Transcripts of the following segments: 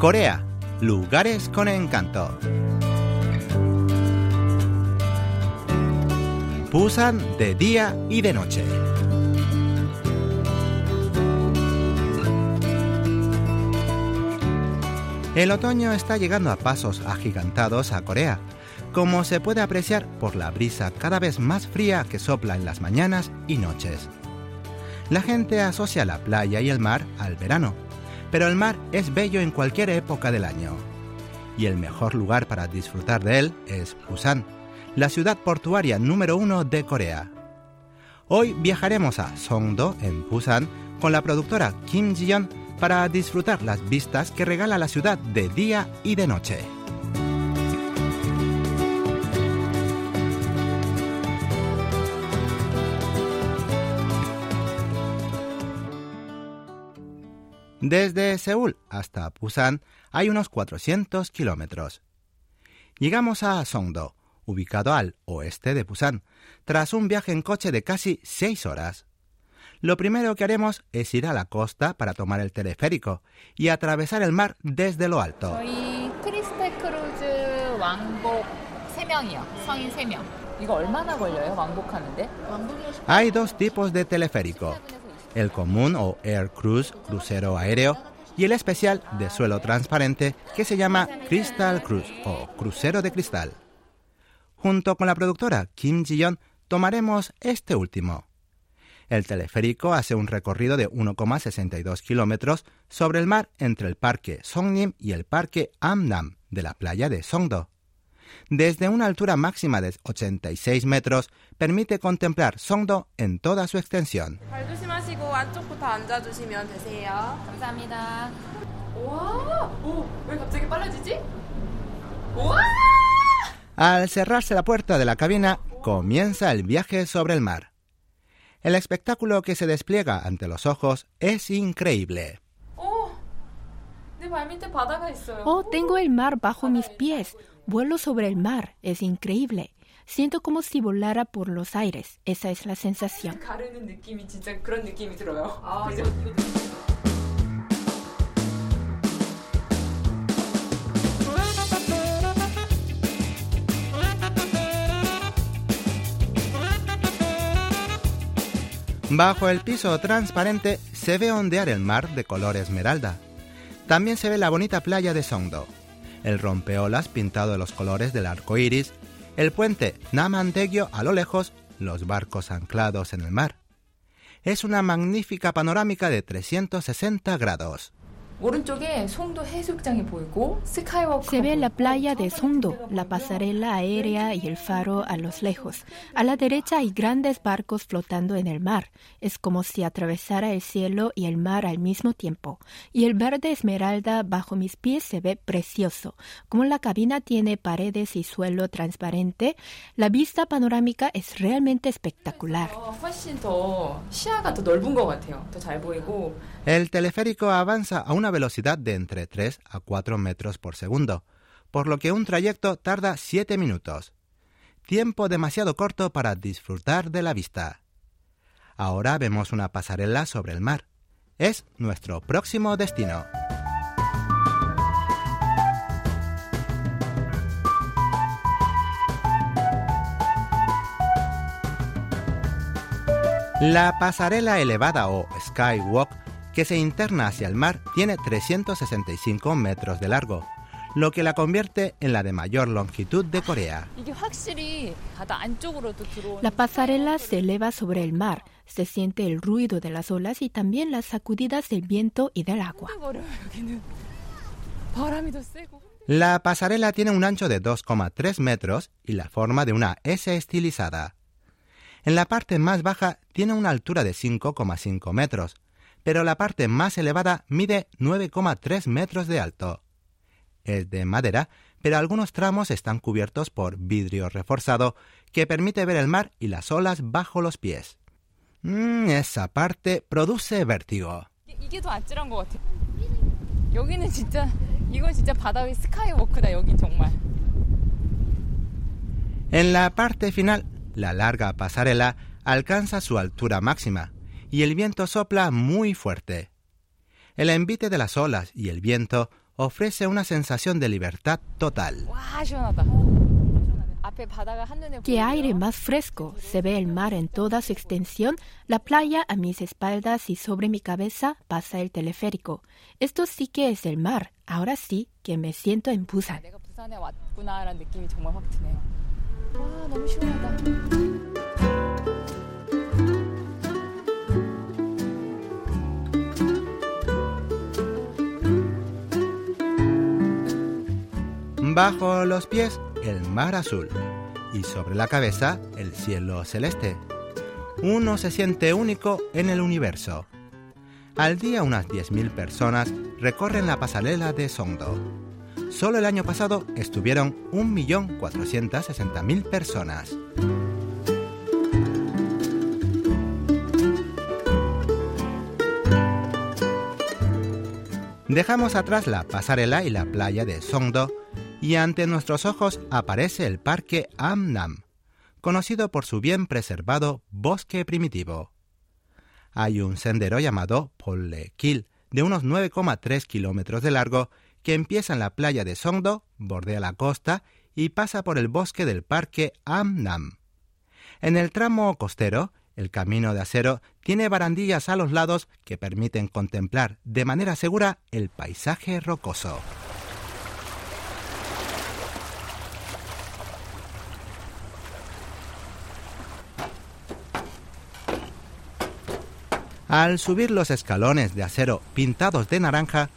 Corea, lugares con encanto. Busan de día y de noche. El otoño está llegando a pasos agigantados a Corea, como se puede apreciar por la brisa cada vez más fría que sopla en las mañanas y noches. La gente asocia la playa y el mar al verano, pero el mar es bello en cualquier época del año. Y el mejor lugar para disfrutar de él es Busan, la ciudad portuaria número uno de Corea. Hoy viajaremos a Songdo, en Busan, con la productora Kim Ji-yeon para disfrutar las vistas que regala la ciudad de día y de noche. Desde Seúl hasta Busan hay unos 400 kilómetros. Llegamos a Songdo, ubicado al oeste de Busan, tras un viaje en coche de casi 6 horas. Lo primero que haremos es ir a la costa para tomar el teleférico y atravesar el mar desde lo alto. Hay dos tipos de teleférico, el común o Air Cruise, crucero aéreo, y el especial de suelo transparente que se llama Crystal Cruise o crucero de cristal. Junto con la productora Kim Ji-yeon tomaremos este último. El teleférico hace un recorrido de 1,62 kilómetros sobre el mar entre el parque Songnim y el parque Amnam de la playa de Songdo desde una altura máxima de 86 metros, permite contemplar Songdo en toda su extensión. Al cerrarse la puerta de la cabina, comienza el viaje sobre el mar. El espectáculo que se despliega ante los ojos es increíble. Oh, tengo el mar bajo mis pies. Vuelo sobre el mar, es increíble. Siento como si volara por los aires. Esa es la sensación. Bajo el piso transparente se ve ondear el mar de color esmeralda. También se ve la bonita playa de Songdo el rompeolas pintado de los colores del arco iris, el puente Namantegyo a lo lejos, los barcos anclados en el mar. Es una magnífica panorámica de 360 grados. Se ve la playa de Songdo, la pasarela aérea y el faro a los lejos. A la derecha hay grandes barcos flotando en el mar. Es como si atravesara el cielo y el mar al mismo tiempo. Y el verde esmeralda bajo mis pies se ve precioso. Como la cabina tiene paredes y suelo transparente, la vista panorámica es realmente espectacular. El teleférico avanza a una velocidad de entre 3 a 4 metros por segundo, por lo que un trayecto tarda 7 minutos. Tiempo demasiado corto para disfrutar de la vista. Ahora vemos una pasarela sobre el mar. Es nuestro próximo destino. La pasarela elevada o skywalk que se interna hacia el mar, tiene 365 metros de largo, lo que la convierte en la de mayor longitud de Corea. La pasarela se eleva sobre el mar, se siente el ruido de las olas y también las sacudidas del viento y del agua. La pasarela tiene un ancho de 2,3 metros y la forma de una S estilizada. En la parte más baja tiene una altura de 5,5 metros, pero la parte más elevada mide 9,3 metros de alto. Es de madera, pero algunos tramos están cubiertos por vidrio reforzado que permite ver el mar y las olas bajo los pies. Mm, esa parte produce vértigo. En la parte final, la larga pasarela alcanza su altura máxima, y el viento sopla muy fuerte. El envite de las olas y el viento ofrece una sensación de libertad total. ¡Qué aire más fresco! Se ve el mar en toda su extensión, la playa a mis espaldas y sobre mi cabeza pasa el teleférico. Esto sí que es el mar. Ahora sí que me siento en Busan. Bajo los pies, el mar azul. Y sobre la cabeza, el cielo celeste. Uno se siente único en el universo. Al día unas 10.000 personas recorren la pasarela de Songdo. Solo el año pasado estuvieron 1.460.000 personas. Dejamos atrás la pasarela y la playa de Songdo y ante nuestros ojos aparece el parque Amnam, conocido por su bien preservado bosque primitivo. Hay un sendero llamado Pollekil, de unos 9,3 kilómetros de largo, que empieza en la playa de Songdo, bordea la costa y pasa por el bosque del parque Amnam. En el tramo costero, el camino de acero tiene barandillas a los lados que permiten contemplar de manera segura el paisaje rocoso. Al subir los escalones de acero pintados de naranja,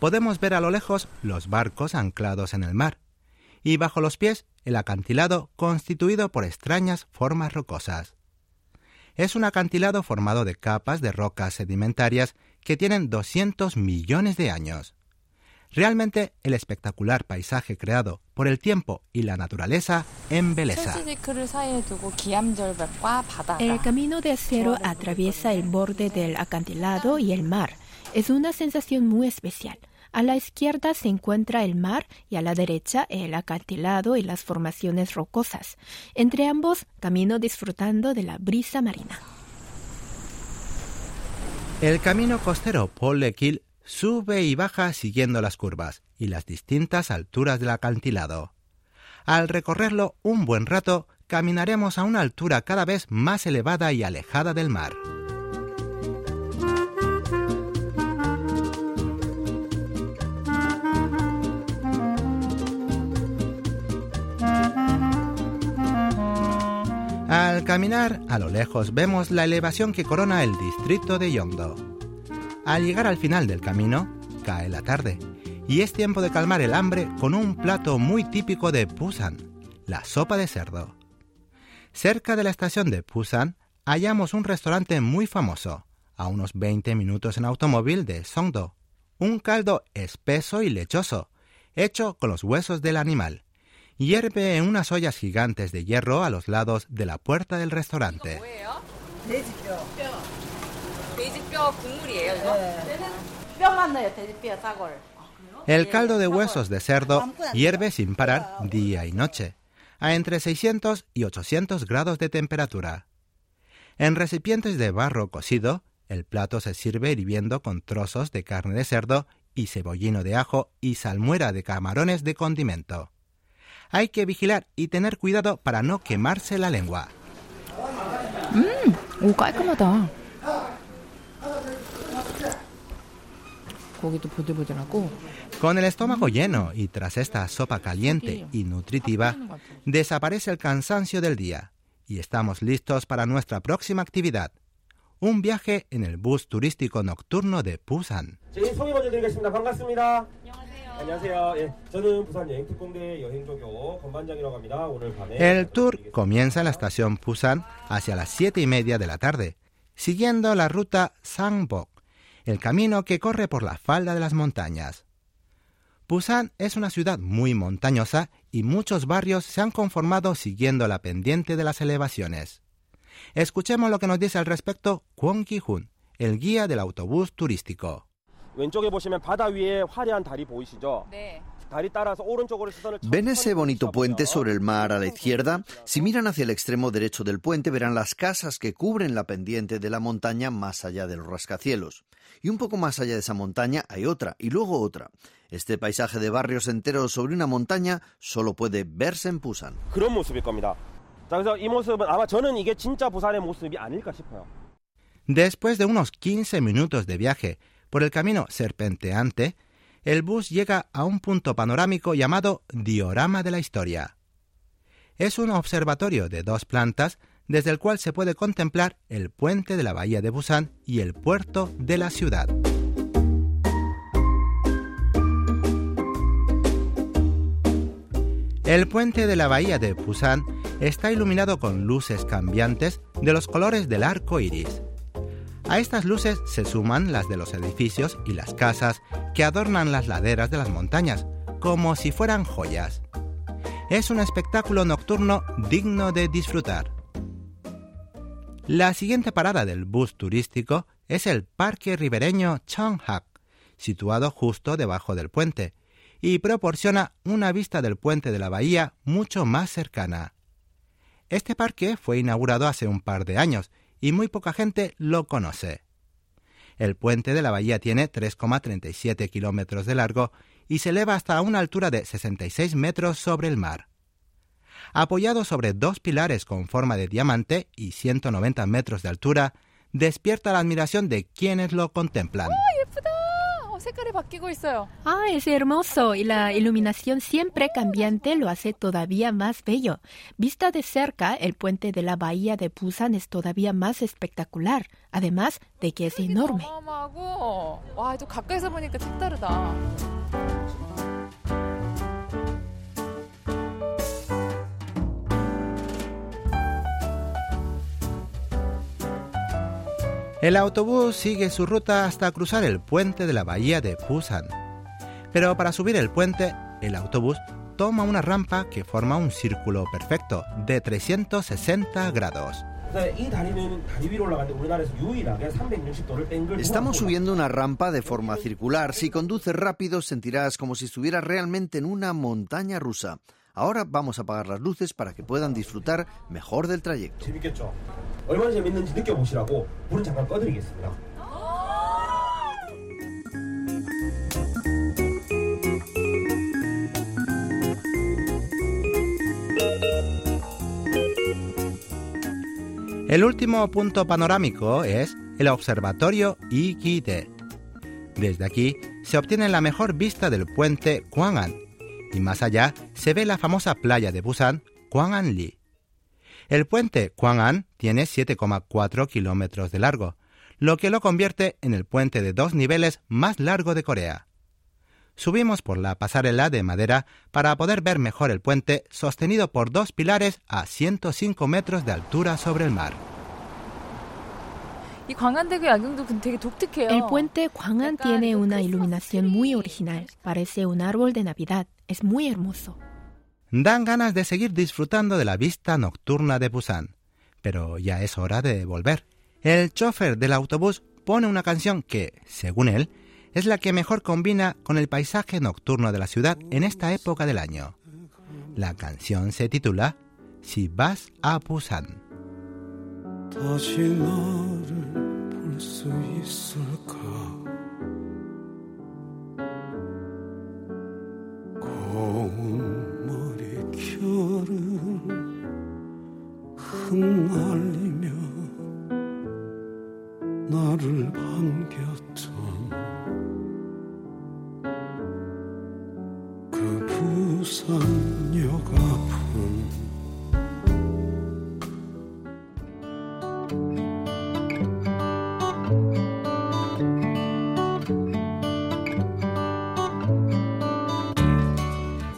podemos ver a lo lejos los barcos anclados en el mar, y bajo los pies el acantilado constituido por extrañas formas rocosas. Es un acantilado formado de capas de rocas sedimentarias que tienen 200 millones de años. Realmente el espectacular paisaje creado por el tiempo y la naturaleza embeleza. El camino de acero atraviesa el borde del acantilado y el mar. Es una sensación muy especial. A la izquierda se encuentra el mar y a la derecha el acantilado y las formaciones rocosas. Entre ambos camino disfrutando de la brisa marina. El camino costero Paul Lequil sube y baja siguiendo las curvas y las distintas alturas del acantilado. Al recorrerlo un buen rato, caminaremos a una altura cada vez más elevada y alejada del mar. Al caminar, a lo lejos vemos la elevación que corona el distrito de Yongdo. Al llegar al final del camino, cae la tarde y es tiempo de calmar el hambre con un plato muy típico de Busan, la sopa de cerdo. Cerca de la estación de Busan hallamos un restaurante muy famoso, a unos 20 minutos en automóvil de Songdo. Un caldo espeso y lechoso, hecho con los huesos del animal. Hierve en unas ollas gigantes de hierro a los lados de la puerta del restaurante. 뭐예요? 돼지뼈. 돼지뼈 국물이에요 이거? 뼈만 넣어요, 돼지뼈 사골. El caldo de huesos de cerdo hierve sin parar día y noche, a entre 600 y 800 grados de temperatura. En recipientes de barro cocido, el plato se sirve hirviendo con trozos de carne de cerdo y cebollino de ajo y salmuera de camarones de condimento. Hay que vigilar y tener cuidado para no quemarse la lengua. 오 Con el estómago lleno y tras esta sopa caliente y nutritiva, desaparece el cansancio del día y estamos listos para nuestra próxima actividad, un viaje en el bus turístico nocturno de Busan. El tour comienza en la estación Busan hacia las 7 y media de la tarde, siguiendo la ruta Sangbok el camino que corre por la falda de las montañas. Busan es una ciudad muy montañosa y muchos barrios se han conformado siguiendo la pendiente de las elevaciones. Escuchemos lo que nos dice al respecto Kwon Ki-hun, el guía del autobús turístico. 왼쪽에 보시면 바다 위에 화려한 달이 보이시죠? 네. ¿Ven ese bonito puente sobre el mar a la izquierda? Si miran hacia el extremo derecho del puente verán las casas que cubren la pendiente de la montaña más allá de los rascacielos. Y un poco más allá de esa montaña hay otra y luego otra. Este paisaje de barrios enteros sobre una montaña solo puede verse en Busan. Después de unos 15 minutos de viaje por el camino serpenteante, el bus llega a un punto panorámico llamado Diorama de la Historia. Es un observatorio de dos plantas desde el cual se puede contemplar el puente de la bahía de Busan y el puerto de la ciudad. El puente de la bahía de Busan está iluminado con luces cambiantes de los colores del arco iris. A estas luces se suman las de los edificios y las casas que adornan las laderas de las montañas, como si fueran joyas. Es un espectáculo nocturno digno de disfrutar. La siguiente parada del bus turístico es el Parque Ribereño Cheonghak, situado justo debajo del puente, y proporciona una vista del puente de la bahía mucho más cercana. Este parque fue inaugurado hace un par de años y muy poca gente lo conoce. El puente de la bahía tiene 3,37 kilómetros de largo y se eleva hasta una altura de 66 metros sobre el mar. Apoyado sobre dos pilares con forma de diamante y 190 metros de altura, despierta la admiración de quienes lo contemplan. Ah, es hermoso. Y la iluminación siempre cambiante lo hace todavía más bello. Vista de cerca, el puente de la bahía de Busan es todavía más espectacular, además de que es enorme. El autobús sigue su ruta hasta cruzar el puente de la bahía de Busan. Pero para subir el puente, el autobús toma una rampa que forma un círculo perfecto de 360 grados. Estamos subiendo una rampa de forma circular. Si conduces rápido sentirás como si estuvieras realmente en una montaña rusa. Ahora vamos a apagar las luces para que puedan disfrutar mejor del trayecto. 얼마나 재밌는지 느껴보시라고 불은 잠깐 꺼드리겠습니다. El último punto panorámico es el Observatorio Ikite. Desde aquí se obtiene la mejor vista del puente Kwang'an y más allá se ve la famosa playa de Busan, Kwang'an-li. El puente Kwang'an tiene 7,4 kilómetros de largo, lo que lo convierte en el puente de dos niveles más largo de Corea. Subimos por la pasarela de madera para poder ver mejor el puente sostenido por dos pilares a 105 metros de altura sobre el mar. El puente Kwang'an tiene una iluminación muy original. Parece un árbol de Navidad. Es muy hermoso. Dan ganas de seguir disfrutando de la vista nocturna de Busan, pero ya es hora de volver. El chofer del autobús pone una canción que, según él, es la que mejor combina con el paisaje nocturno de la ciudad en esta época del año. La canción se titula Si vas a Busan. 흩날리며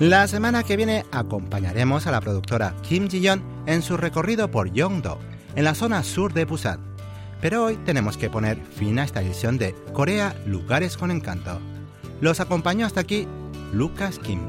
La semana que viene acompañaremos a la productora Kim Ji-yeon en su recorrido por Yongdo, en la zona sur de Busan. Pero hoy tenemos que poner fin a esta edición de Corea Lugares con Encanto. Los acompañó hasta aquí Lucas Kim.